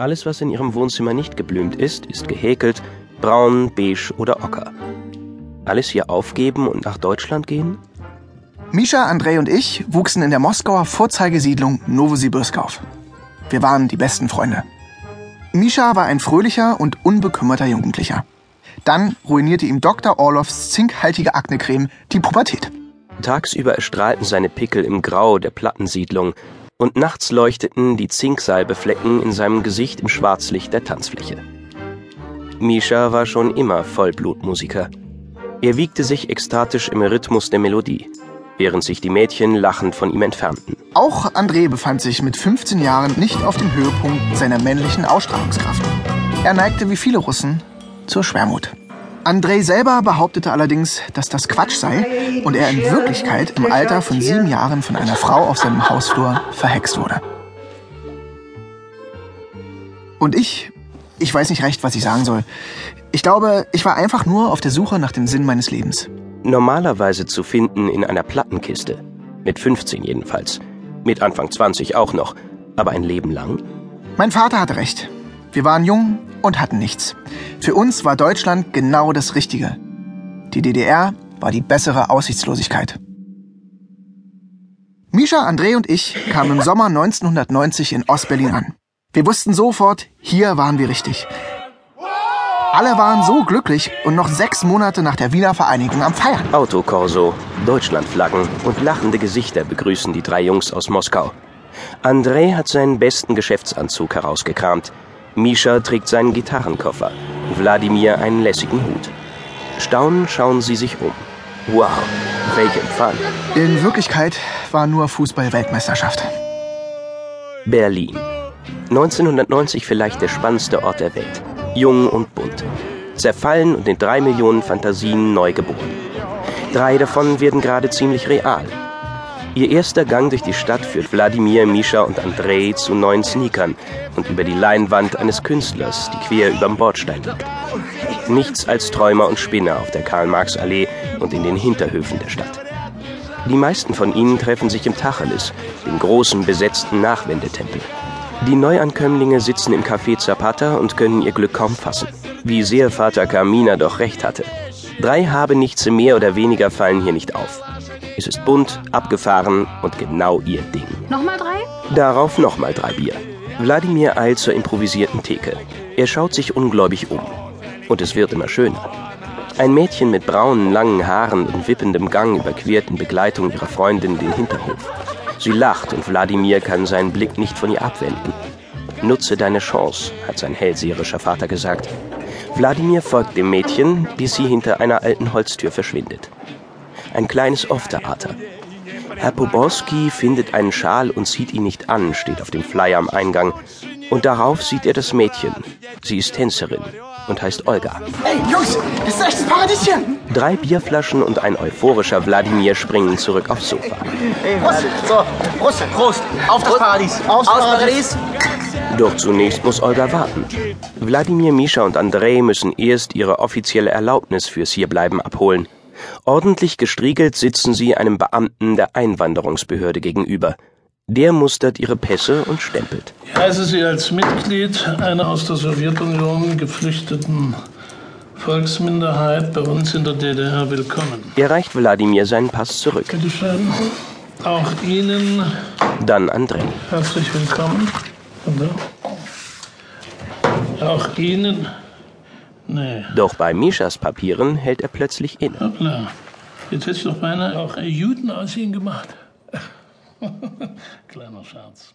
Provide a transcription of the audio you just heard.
Alles, was in ihrem Wohnzimmer nicht geblümt ist, ist gehäkelt, braun, beige oder ocker. Alles hier aufgeben und nach Deutschland gehen? Misha, Andrei und ich wuchsen in der Moskauer Vorzeigesiedlung Novosibirsk auf. Wir waren die besten Freunde. Misha war ein fröhlicher und unbekümmerter Jugendlicher. Dann ruinierte ihm Dr. Orlovs zinkhaltige Aknecreme die Pubertät. Tagsüber erstrahlten seine Pickel im Grau der Plattensiedlung und nachts leuchteten die Zinksalbeflecken in seinem Gesicht im Schwarzlicht der Tanzfläche. Misha war schon immer Vollblutmusiker. Er wiegte sich ekstatisch im Rhythmus der Melodie, während sich die Mädchen lachend von ihm entfernten. Auch André befand sich mit 15 Jahren nicht auf dem Höhepunkt seiner männlichen Ausstrahlungskraft. Er neigte wie viele Russen zur Schwermut. Andrei selber behauptete allerdings, dass das Quatsch sei und er in Wirklichkeit im Alter von sieben Jahren von einer Frau auf seinem Hausflur verhext wurde. Und ich, ich weiß nicht recht, was ich sagen soll. Ich glaube, ich war einfach nur auf der Suche nach dem Sinn meines Lebens. Normalerweise zu finden in einer Plattenkiste. Mit 15 jedenfalls. Mit Anfang 20 auch noch. Aber ein Leben lang? Mein Vater hatte recht. Wir waren jung und hatten nichts. Für uns war Deutschland genau das Richtige. Die DDR war die bessere Aussichtslosigkeit. Misha, André und ich kamen im Sommer 1990 in Ostberlin an. Wir wussten sofort, hier waren wir richtig. Alle waren so glücklich und noch sechs Monate nach der Wiener Vereinigung am Feiern. Autokorso, Deutschlandflaggen und lachende Gesichter begrüßen die drei Jungs aus Moskau. André hat seinen besten Geschäftsanzug herausgekramt. Misha trägt seinen Gitarrenkoffer, Wladimir einen lässigen Hut. Staunend schauen sie sich um. Wow, welch Empfang. In Wirklichkeit war nur Fußball-Weltmeisterschaft. Berlin. 1990 vielleicht der spannendste Ort der Welt. Jung und bunt. Zerfallen und in drei Millionen Fantasien neu geboren. Drei davon werden gerade ziemlich real. Ihr erster Gang durch die Stadt führt Wladimir, Misha und Andrei zu neuen Sneakern und über die Leinwand eines Künstlers, die quer überm Bordstein liegt. Nichts als Träumer und Spinner auf der Karl-Marx-Allee und in den Hinterhöfen der Stadt. Die meisten von ihnen treffen sich im Tacheles, dem großen besetzten Nachwendetempel. Die Neuankömmlinge sitzen im Café Zapata und können ihr Glück kaum fassen. Wie sehr Vater Carmina doch recht hatte. Drei Habenichtse mehr oder weniger fallen hier nicht auf. Es ist bunt, abgefahren und genau ihr Ding. Nochmal drei? Darauf nochmal drei Bier. Wladimir eilt zur improvisierten Theke. Er schaut sich ungläubig um. Und es wird immer schöner. Ein Mädchen mit braunen, langen Haaren und wippendem Gang überquert in Begleitung ihrer Freundin den Hinterhof. Sie lacht und Wladimir kann seinen Blick nicht von ihr abwenden. Nutze deine Chance, hat sein hellseherischer Vater gesagt. Wladimir folgt dem Mädchen, bis sie hinter einer alten Holztür verschwindet. Ein kleines Off-Theater. Herr Poborski findet einen Schal und zieht ihn nicht an, steht auf dem Flyer am Eingang. Und darauf sieht er das Mädchen. Sie ist Tänzerin und heißt Olga. Ey, Jungs, das ist echt ein Paradieschen! Drei Bierflaschen und ein euphorischer Wladimir springen zurück aufs Sofa. Prost. So, Prost, Prost. Auf das Paradies. Aufs Paradies. Doch zunächst muss Olga warten. Wladimir, Misha und Andrei müssen erst ihre offizielle Erlaubnis fürs Hierbleiben abholen. Ordentlich gestriegelt sitzen sie einem Beamten der Einwanderungsbehörde gegenüber. Der mustert ihre Pässe und stempelt. Ich heiße Sie als Mitglied einer aus der Sowjetunion geflüchteten Volksminderheit bei uns in der DDR willkommen. Er reicht Wladimir seinen Pass zurück. Bitte schön. Auch Ihnen Dann Andrei. herzlich willkommen. Auch Ihnen. Nee, Doch bei Mishas Papieren hält er plötzlich inne. hoppla. Jetzt hätte ich doch beinahe auch Juden aus Ihnen gemacht. Kleiner Scherz.